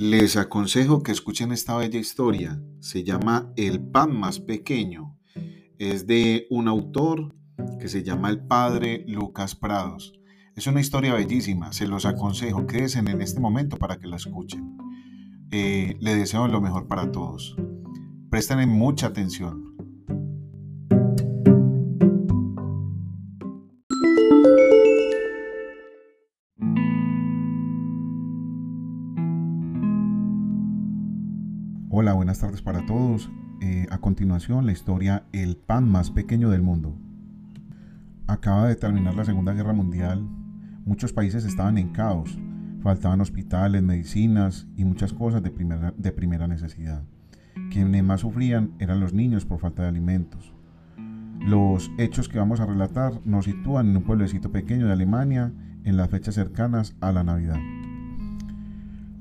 Les aconsejo que escuchen esta bella historia. Se llama El pan más pequeño. Es de un autor que se llama el padre Lucas Prados. Es una historia bellísima. Se los aconsejo. Quédense en este momento para que la escuchen. Eh, le deseo lo mejor para todos. Presten mucha atención. Hola, buenas tardes para todos. Eh, a continuación, la historia El pan más pequeño del mundo. Acaba de terminar la Segunda Guerra Mundial. Muchos países estaban en caos. Faltaban hospitales, medicinas y muchas cosas de primera, de primera necesidad. Quienes más sufrían eran los niños por falta de alimentos. Los hechos que vamos a relatar nos sitúan en un pueblecito pequeño de Alemania en las fechas cercanas a la Navidad.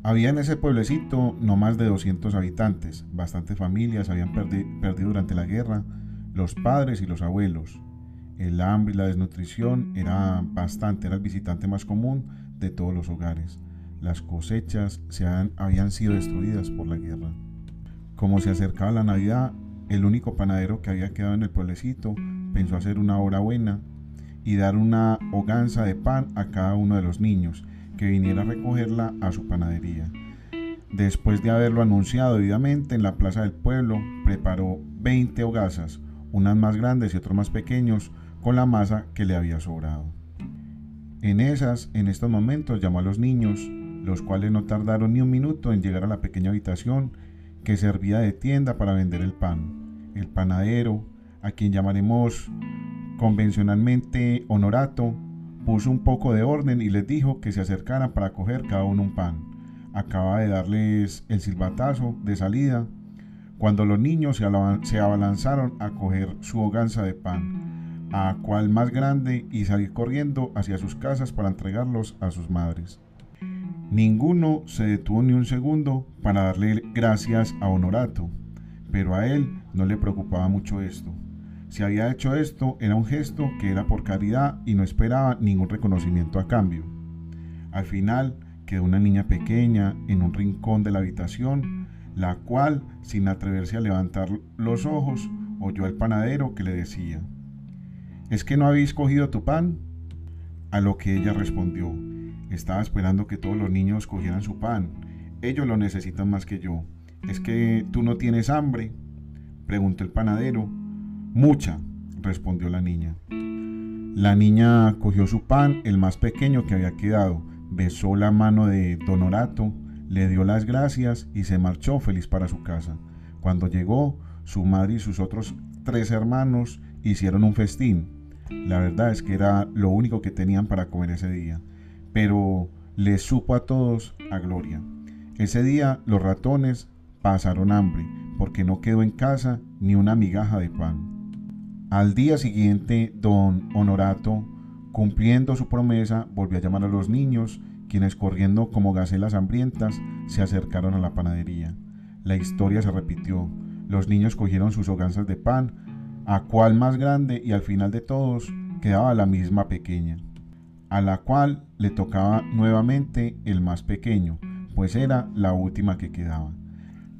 Había en ese pueblecito no más de 200 habitantes, bastantes familias habían perdido durante la guerra, los padres y los abuelos. El hambre y la desnutrición era bastante, era el visitante más común de todos los hogares. Las cosechas se habían sido destruidas por la guerra. Como se acercaba la Navidad, el único panadero que había quedado en el pueblecito pensó hacer una hora buena y dar una hoganza de pan a cada uno de los niños que viniera a recogerla a su panadería. Después de haberlo anunciado debidamente en la plaza del pueblo, preparó 20 hogazas, unas más grandes y otras más pequeños, con la masa que le había sobrado. En esas, en estos momentos, llamó a los niños, los cuales no tardaron ni un minuto en llegar a la pequeña habitación que servía de tienda para vender el pan. El panadero, a quien llamaremos convencionalmente honorato, puso un poco de orden y les dijo que se acercaran para coger cada uno un pan. Acaba de darles el silbatazo de salida cuando los niños se abalanzaron a coger su hoganza de pan, a cual más grande y salir corriendo hacia sus casas para entregarlos a sus madres. Ninguno se detuvo ni un segundo para darle gracias a Honorato, pero a él no le preocupaba mucho esto. Si había hecho esto, era un gesto que era por caridad y no esperaba ningún reconocimiento a cambio. Al final quedó una niña pequeña en un rincón de la habitación, la cual, sin atreverse a levantar los ojos, oyó al panadero que le decía, ¿Es que no habéis cogido tu pan? A lo que ella respondió, estaba esperando que todos los niños cogieran su pan. Ellos lo necesitan más que yo. ¿Es que tú no tienes hambre? Preguntó el panadero Mucha, respondió la niña. La niña cogió su pan, el más pequeño que había quedado, besó la mano de Don Orato, le dio las gracias y se marchó feliz para su casa. Cuando llegó, su madre y sus otros tres hermanos hicieron un festín. La verdad es que era lo único que tenían para comer ese día, pero les supo a todos a gloria. Ese día los ratones pasaron hambre, porque no quedó en casa ni una migaja de pan. Al día siguiente, don Honorato, cumpliendo su promesa, volvió a llamar a los niños, quienes corriendo como gacelas hambrientas se acercaron a la panadería. La historia se repitió. Los niños cogieron sus hoganzas de pan, a cual más grande y al final de todos quedaba la misma pequeña, a la cual le tocaba nuevamente el más pequeño, pues era la última que quedaba.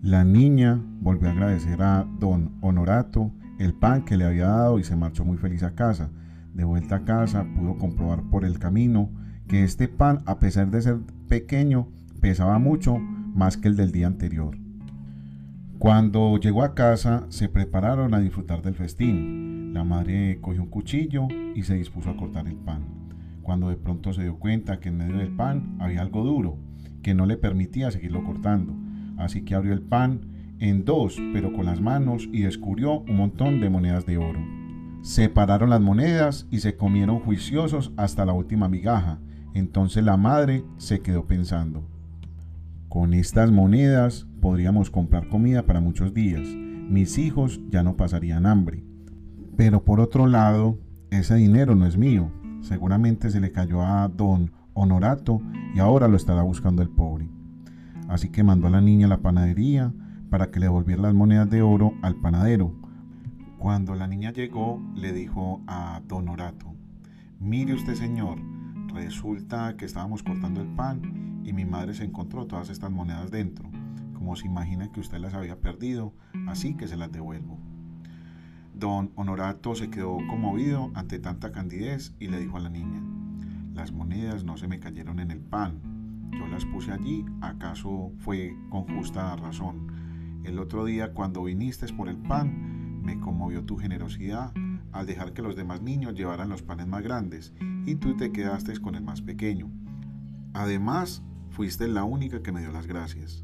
La niña volvió a agradecer a don Honorato el pan que le había dado y se marchó muy feliz a casa. De vuelta a casa pudo comprobar por el camino que este pan, a pesar de ser pequeño, pesaba mucho más que el del día anterior. Cuando llegó a casa se prepararon a disfrutar del festín. La madre cogió un cuchillo y se dispuso a cortar el pan. Cuando de pronto se dio cuenta que en medio del pan había algo duro que no le permitía seguirlo cortando. Así que abrió el pan en dos, pero con las manos, y descubrió un montón de monedas de oro. Separaron las monedas y se comieron juiciosos hasta la última migaja. Entonces la madre se quedó pensando, con estas monedas podríamos comprar comida para muchos días. Mis hijos ya no pasarían hambre. Pero por otro lado, ese dinero no es mío. Seguramente se le cayó a don Honorato y ahora lo estará buscando el pobre. Así que mandó a la niña a la panadería, para que le devolviera las monedas de oro al panadero. Cuando la niña llegó, le dijo a Don Orato, mire usted señor, resulta que estábamos cortando el pan y mi madre se encontró todas estas monedas dentro, como se imagina que usted las había perdido, así que se las devuelvo. Don Honorato se quedó conmovido ante tanta candidez y le dijo a la niña, las monedas no se me cayeron en el pan, yo las puse allí, acaso fue con justa razón. El otro día cuando viniste por el pan, me conmovió tu generosidad al dejar que los demás niños llevaran los panes más grandes y tú te quedaste con el más pequeño. Además, fuiste la única que me dio las gracias.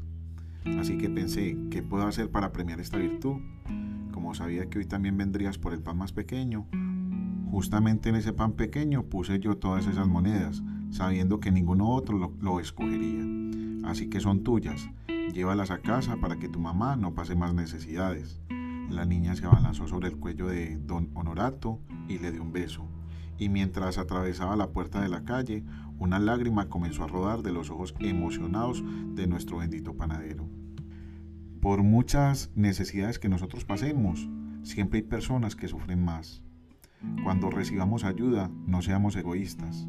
Así que pensé, ¿qué puedo hacer para premiar esta virtud? Como sabía que hoy también vendrías por el pan más pequeño, justamente en ese pan pequeño puse yo todas esas monedas, sabiendo que ninguno otro lo, escogería. Así que son tuyas. Llévalas a casa para que tu mamá no pase más necesidades. La niña se abalanzó sobre el cuello de don Honorato y le dio un beso. Y mientras atravesaba la puerta de la calle, una lágrima comenzó a rodar de los ojos emocionados de nuestro bendito panadero. Por muchas necesidades que nosotros pasemos, siempre hay personas que sufren más. Cuando recibamos ayuda, no seamos egoístas.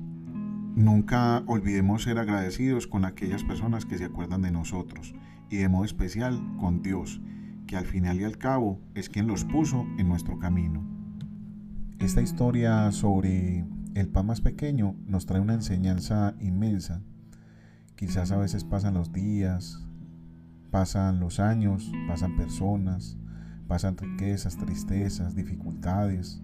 Nunca olvidemos ser agradecidos con aquellas personas que se acuerdan de nosotros y de modo especial con Dios, que al final y al cabo es quien los puso en nuestro camino. Esta historia sobre el pan más pequeño nos trae una enseñanza inmensa. Quizás a veces pasan los días, Pasan los años, pasan personas, pasan riquezas, tristezas, dificultades.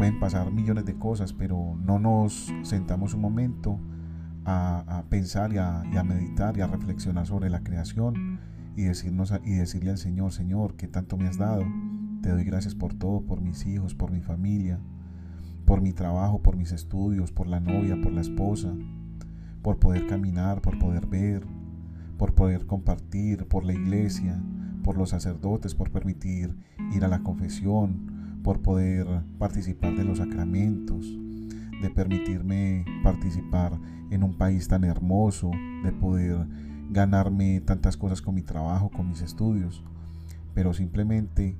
Pueden pasar millones de cosas, pero no nos sentamos un momento a, pensar y a, meditar y a reflexionar sobre la creación y, decirnos, y decirle al Señor, Señor, que tanto me has dado. Te doy gracias por todo, por mis hijos, por mi familia, por mi trabajo, por mis estudios, por la novia, por la esposa, por poder caminar, por poder ver, por poder compartir, por la iglesia, por los sacerdotes, por permitir ir a la confesión, por poder participar de los sacramentos, de permitirme participar en un país tan hermoso, de poder ganarme tantas cosas con mi trabajo, con mis estudios, pero simplemente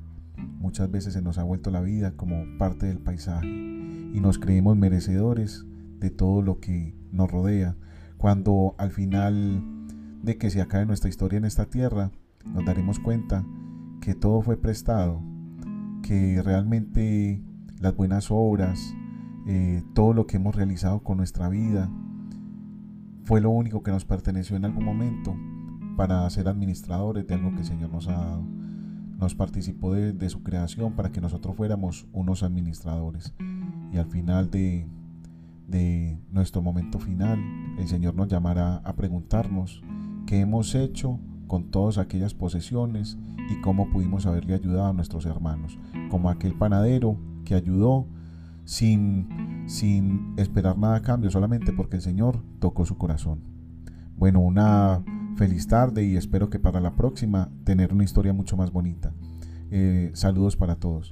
muchas veces se nos ha vuelto la vida como parte del paisaje y nos creemos merecedores de todo lo que nos rodea, cuando al final de que se acabe nuestra historia en esta tierra, nos daremos cuenta que todo fue prestado, que realmente las buenas obras, eh, todo lo que hemos realizado con nuestra vida, fue lo único que nos perteneció en algún momento para ser administradores de algo que el Señor nos ha dado. Nos participó de, de su creación para que nosotros fuéramos unos administradores. Y al final de, de nuestro momento final, el Señor nos llamará a preguntarnos qué hemos hecho con todas aquellas posesiones y cómo pudimos haberle ayudado a nuestros hermanos, como aquel panadero que ayudó sin, sin esperar nada a cambio, solamente porque el Señor tocó su corazón. Bueno, una feliz tarde y espero que para la próxima tener una historia mucho más bonita. Eh, saludos para todos.